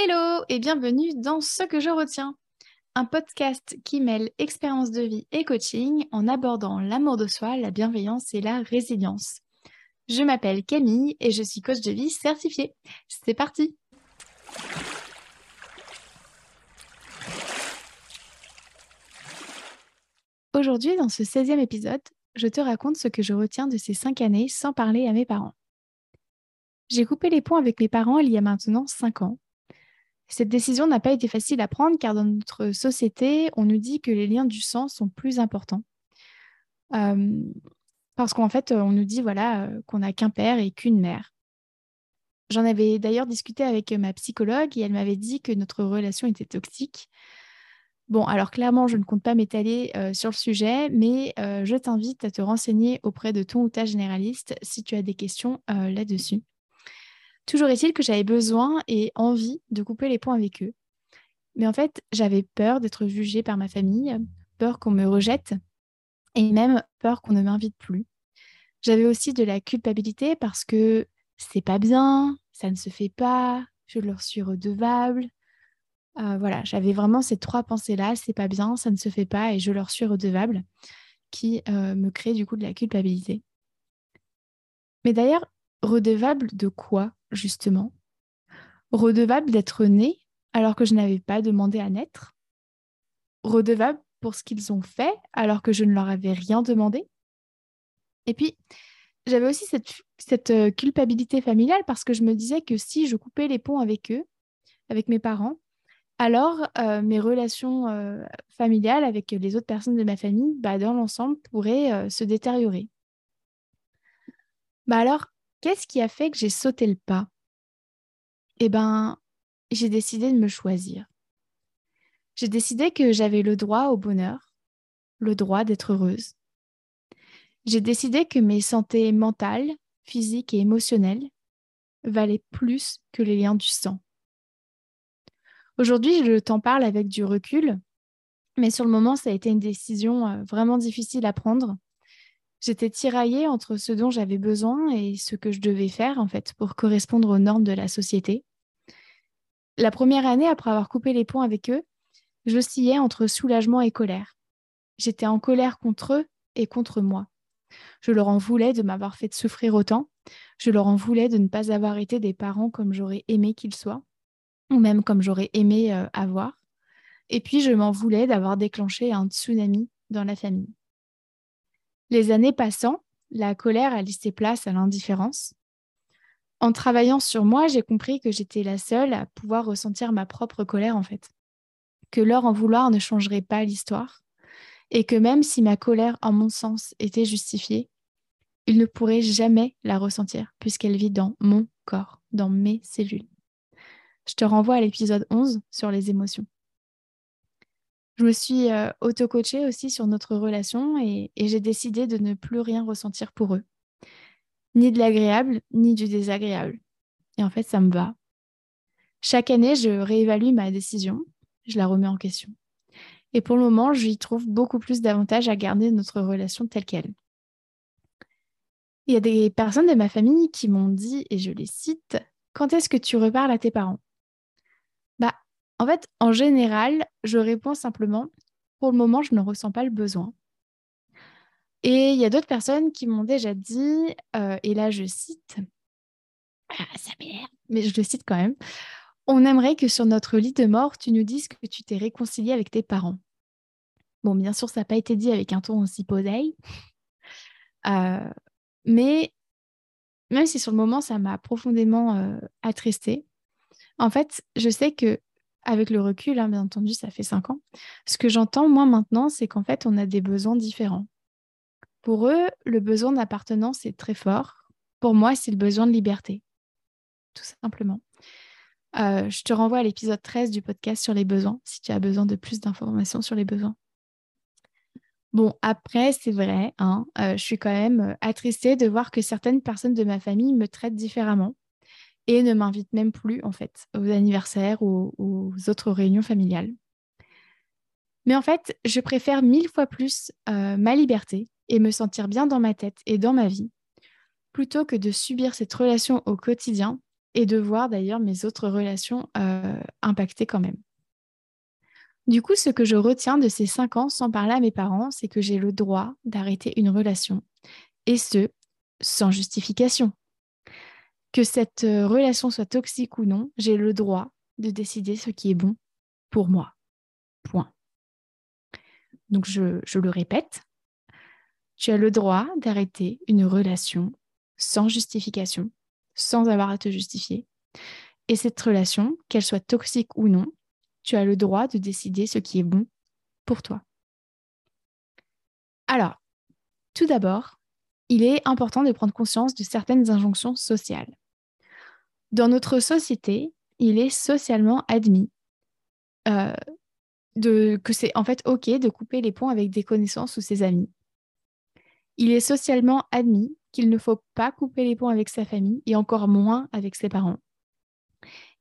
Hello et bienvenue dans Ce que je retiens, un podcast qui mêle expérience de vie et coaching en abordant l'amour de soi, la bienveillance et la résilience. Je m'appelle Camille et je suis coach de vie certifiée. C'est parti Aujourd'hui, dans ce 16e épisode, je te raconte ce que je retiens de ces cinq années sans parler à mes parents. J'ai coupé les ponts avec mes parents il y a maintenant cinq ans. Cette décision n'a pas été facile à prendre car dans notre société, on nous dit que les liens du sang sont plus importants. Euh, parce qu'en fait, on nous dit voilà euh, qu'on n'a qu'un père et qu'une mère. J'en avais d'ailleurs discuté avec ma psychologue et elle m'avait dit que notre relation était toxique. Bon, alors clairement, je ne compte pas m'étaler euh, sur le sujet, mais je t'invite à te renseigner auprès de ton ou ta généraliste si tu as des questions là-dessus. Toujours est-il que j'avais besoin et envie de couper les ponts avec eux. Mais en fait, j'avais peur d'être jugée par ma famille, peur qu'on me rejette et même peur qu'on ne m'invite plus. J'avais aussi de la culpabilité parce que c'est pas bien, ça ne se fait pas, je leur suis redevable. Euh, voilà, j'avais vraiment ces trois pensées-là, c'est pas bien, ça ne se fait pas et je leur suis redevable, qui euh, me créent du coup de la culpabilité. Mais d'ailleurs, redevable de quoi justement? Redevable d'être né alors que je n'avais pas demandé à naître? Redevable pour ce qu'ils ont fait alors que je ne leur avais rien demandé? Et puis, j'avais aussi cette, euh, culpabilité familiale parce que je me disais que si je coupais les ponts avec eux, avec mes parents, alors euh, mes relations euh, familiales avec les autres personnes de ma famille, bah, dans l'ensemble, pourraient se détériorer. Bah alors, qu'est-ce qui a fait que j'ai sauté le pas? Eh bien, j'ai décidé de me choisir. J'ai décidé que j'avais le droit au bonheur, le droit d'être heureuse. J'ai décidé que mes santé mentales, physiques et émotionnelles valaient plus que les liens du sang. Aujourd'hui, je t'en parle avec du recul, mais sur le moment, ça a été une décision euh, vraiment difficile à prendre J'étais tiraillée entre ce dont j'avais besoin et ce que je devais faire, en fait, pour correspondre aux normes de la société. La première année, après avoir coupé les ponts avec eux, j'oscillais entre soulagement et colère. J'étais en colère contre eux et contre moi. Je leur en voulais de m'avoir fait souffrir autant. Je leur en voulais de ne pas avoir été des parents comme j'aurais aimé qu'ils soient, ou même comme j'aurais aimé euh, avoir. Et puis, je m'en voulais d'avoir déclenché un tsunami dans la famille. Les années passant, la colère a laissé place à l'indifférence. En travaillant sur moi, j'ai compris que j'étais la seule à pouvoir ressentir ma propre colère en fait. Que leur en vouloir ne changerait pas l'histoire. Et que même si ma colère, en mon sens, était justifiée, il ne pourrait jamais la ressentir puisqu'elle vit dans mon corps, dans mes cellules. Je te renvoie à l'épisode 11 sur les émotions. Je me suis euh, auto-coachée aussi sur notre relation et, j'ai décidé de ne plus rien ressentir pour eux. Ni de l'agréable, ni du désagréable. Et en fait, ça me va. Chaque année, je réévalue ma décision, je la remets en question. Et pour le moment, j'y trouve beaucoup plus d'avantages à garder notre relation telle qu'elle. Il y a des personnes de ma famille qui m'ont dit, et je les cite, Quand est-ce que tu reparles à tes parents? En fait, en général, je réponds simplement, pour le moment, je ne ressens pas le besoin. Et il y a d'autres personnes qui m'ont déjà dit, euh, et là je cite, ah, ça m'énerve, mais je le cite quand même, on aimerait que sur notre lit de mort, tu nous dises que tu t'es réconcilié avec tes parents. Bon, bien sûr, ça n'a pas été dit avec un ton aussi posé, euh, mais même si sur le moment, ça m'a profondément euh, attristée, en fait, je sais que avec le recul, hein, bien entendu, ça fait cinq ans. Ce que j'entends, moi, maintenant, c'est qu'en fait, on a des besoins différents. Pour eux, le besoin d'appartenance est très fort. Pour moi, c'est le besoin de liberté, tout simplement. Euh, je te renvoie à l'épisode 13 du podcast sur les besoins, si tu as besoin de plus d'informations sur les besoins. Bon, après, c'est vrai, hein, euh, je suis quand même euh, attristée de voir que certaines personnes de ma famille me traitent différemment et ne m'invite même plus en fait aux anniversaires ou aux autres réunions familiales. Mais en fait, je préfère mille fois plus euh, ma liberté et me sentir bien dans ma tête et dans ma vie, plutôt que de subir cette relation au quotidien et de voir d'ailleurs mes autres relations impactées quand même. Du coup, ce que je retiens de ces cinq ans sans parler à mes parents, c'est que j'ai le droit d'arrêter une relation, et ce, sans justification. Que cette relation soit toxique ou non, j'ai le droit de décider ce qui est bon pour moi. Point. Donc, je, je le répète, tu as le droit d'arrêter une relation sans justification, sans avoir à te justifier. Et cette relation, qu'elle soit toxique ou non, tu as le droit de décider ce qui est bon pour toi. Alors, tout d'abord, il est important de prendre conscience de certaines injonctions sociales. Dans notre société, il est socialement admis euh, que c'est en fait OK de couper les ponts avec des connaissances ou ses amis. Il est socialement admis qu'il ne faut pas couper les ponts avec sa famille et encore moins avec ses parents.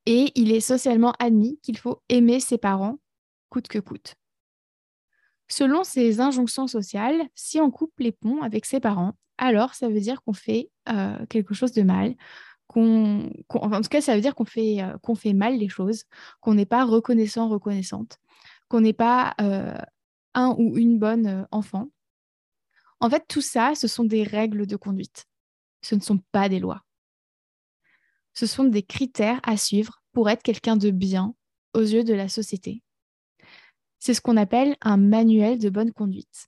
Et il est socialement admis qu'il faut aimer ses parents coûte que coûte. Selon ces injonctions sociales, si on coupe les ponts avec ses parents, alors ça veut dire qu'on fait euh, quelque chose de mal, qu'on, en tout cas ça veut dire qu'on fait, euh, qu'on fait mal les choses, qu'on n'est pas reconnaissant, reconnaissante, qu'on n'est pas euh, un ou une bonne enfant. En fait, tout ça, ce sont des règles de conduite. Ce ne sont pas des lois ce sont des critères à suivre pour être quelqu'un de bien aux yeux de la société. C'est ce qu'on appelle un manuel de bonne conduite.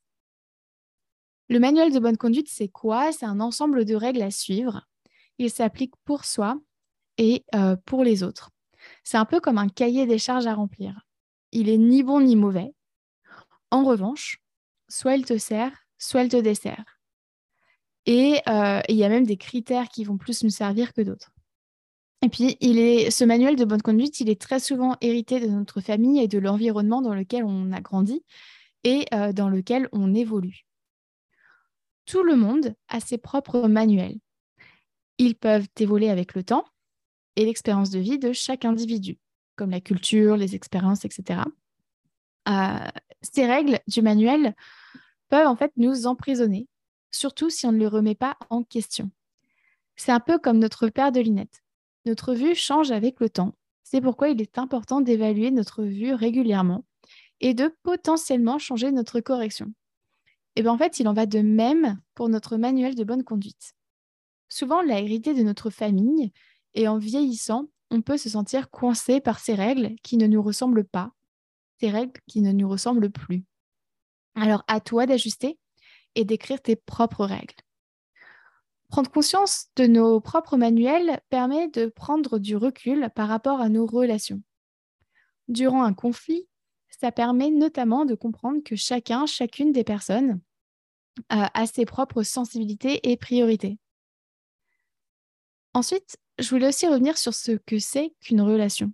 Le manuel de bonne conduite, c'est quoi? C'est un ensemble de règles à suivre. Il s'applique pour soi et euh, pour les autres. C'est un peu comme un cahier des charges à remplir. Il est ni bon ni mauvais. En revanche, soit il te sert, soit il te dessert. Et euh, il y a même des critères qui vont plus me servir que d'autres. Et puis, ce manuel de bonne conduite, il est très souvent hérité de notre famille et de l'environnement dans lequel on a grandi et euh, dans lequel on évolue. Tout le monde a ses propres manuels. Ils peuvent évoluer avec le temps et l'expérience de vie de chaque individu, comme la culture, les expériences, etc. Euh, ces règles du manuel peuvent en fait nous emprisonner, surtout si on ne les remet pas en question. C'est un peu comme notre paire de lunettes. Notre vue change avec le temps. C'est pourquoi il est important d'évaluer notre vue régulièrement et de potentiellement changer notre correction. Et bien en fait, il en va de même pour notre manuel de bonne conduite. Souvent, on l'a hérité de notre famille et en vieillissant, on peut se sentir coincé par ces règles qui ne nous ressemblent pas, ces règles qui ne nous ressemblent plus. Alors, à toi d'ajuster et d'écrire tes propres règles. Prendre conscience de nos propres manuels permet de prendre du recul par rapport à nos relations. Durant un conflit, ça permet notamment de comprendre que chacun, chacune des personnes a ses propres sensibilités et priorités. Ensuite, je voulais aussi revenir sur ce que c'est qu'une relation.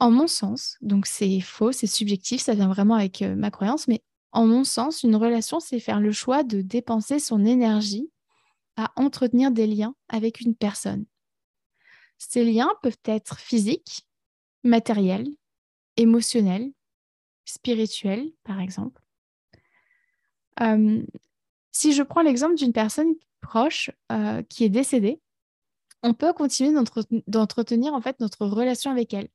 En mon sens, donc c'est faux, c'est subjectif, ça vient vraiment avec euh, ma croyance, mais en mon sens, une relation, c'est faire le choix de dépenser son énergie à entretenir des liens avec une personne. Ces liens peuvent être physiques, matériels, émotionnels, spirituels, par exemple. Euh, si je prends l'exemple d'une personne proche euh, qui est décédée, on peut continuer d'entretenir en fait notre relation avec elle.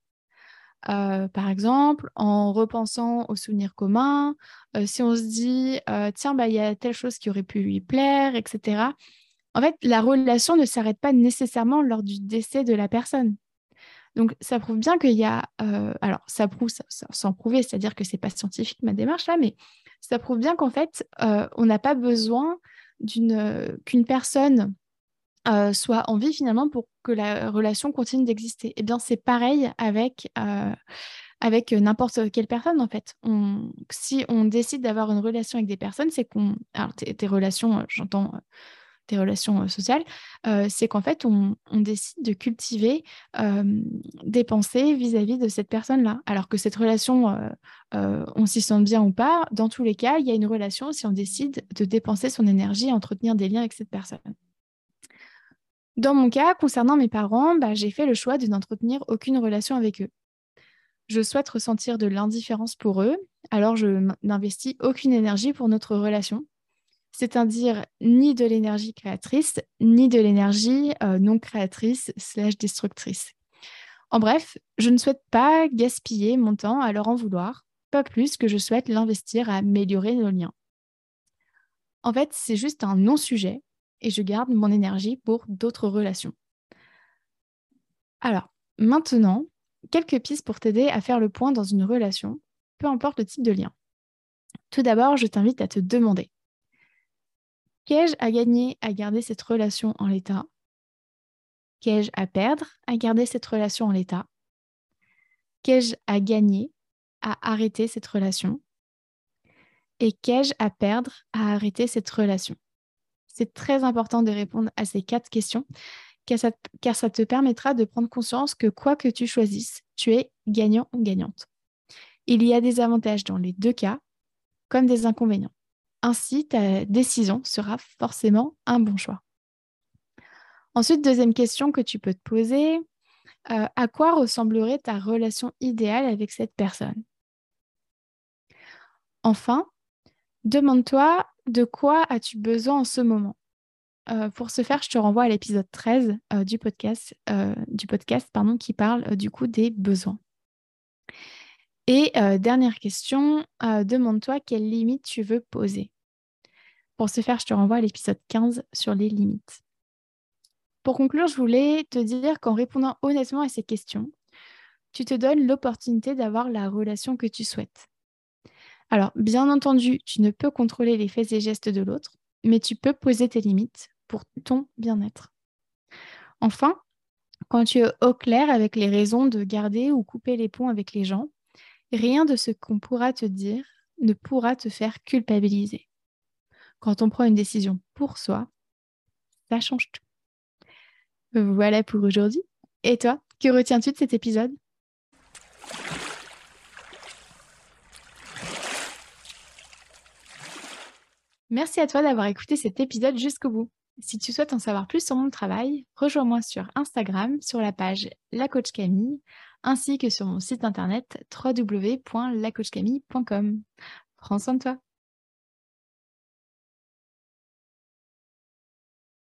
Euh, par exemple, en repensant aux souvenirs communs, si on se dit, tiens, bah, il y a telle chose qui aurait pu lui plaire, etc. En fait, la relation ne s'arrête pas nécessairement lors du décès de la personne. Donc, ça prouve bien qu'il y a. alors, ça prouve, sans prouver, c'est-à-dire que c'est pas scientifique ma démarche là, mais ça prouve bien qu'en fait, on n'a pas besoin qu'une personne euh, soit en vie finalement pour que la relation continue d'exister. Eh bien, c'est pareil avec, euh, n'importe quelle personne en fait. si on décide d'avoir une relation avec des personnes, c'est qu'on... Alors, tes, relations, euh, j'entends tes relations sociales, c'est qu'en fait, on, décide de cultiver des pensées vis-à-vis de cette personne-là. Alors que cette relation, on s'y sent bien ou pas, dans tous les cas, il y a une relation si on décide de dépenser son énergie à entretenir des liens avec cette personne. Dans mon cas, concernant mes parents, bah, j'ai fait le choix de n'entretenir aucune relation avec eux. Je souhaite ressentir de l'indifférence pour eux, alors je n'investis aucune énergie pour notre relation. C'est-à-dire ni de l'énergie créatrice, ni de l'énergie euh, non créatrice slash destructrice. En bref, je ne souhaite pas gaspiller mon temps à leur en vouloir, pas plus que je souhaite l'investir à améliorer nos liens. En fait, c'est juste un non-sujet et je garde mon énergie pour d'autres relations. Alors, maintenant, quelques pistes pour t'aider à faire le point dans une relation, peu importe le type de lien. Tout d'abord, je t'invite à te demander Qu'ai-je à gagner à garder cette relation en l'état? Qu'ai-je à perdre à garder cette relation en l'état? Qu'ai-je à gagner à arrêter cette relation? Et qu'ai-je à perdre à arrêter cette relation? C'est très important de répondre à ces quatre questions car ça, te permettra de prendre conscience que quoi que tu choisisses, tu es gagnant ou gagnante. Il y a des avantages dans les deux cas comme des inconvénients. Ainsi, ta décision sera forcément un bon choix. Ensuite, deuxième question que tu peux te poser, euh, à quoi ressemblerait ta relation idéale avec cette personne? Enfin, demande-toi de quoi as-tu besoin en ce moment? Euh, pour ce faire, je te renvoie à l'épisode 13 euh, du podcast, du podcast qui parle du coup des besoins. Et dernière question, demande-toi quelles limites tu veux poser. Pour ce faire, je te renvoie à l'épisode 15 sur les limites. Pour conclure, je voulais te dire qu'en répondant honnêtement à ces questions, tu te donnes l'opportunité d'avoir la relation que tu souhaites. Alors, bien entendu, tu ne peux contrôler les faits et gestes de l'autre, mais tu peux poser tes limites pour ton bien-être. Enfin, quand tu es au clair avec les raisons de garder ou couper les ponts avec les gens, Rien de ce qu'on pourra te dire ne pourra te faire culpabiliser. Quand on prend une décision pour soi, ça change tout. Voilà pour aujourd'hui. Et toi, que retiens-tu de cet épisode? Merci à toi d'avoir écouté cet épisode jusqu'au bout. Si tu souhaites en savoir plus sur mon travail, rejoins-moi sur Instagram sur la page La Coach Camille ainsi que sur mon site internet www.lacoachcamille.com. Prends soin de toi.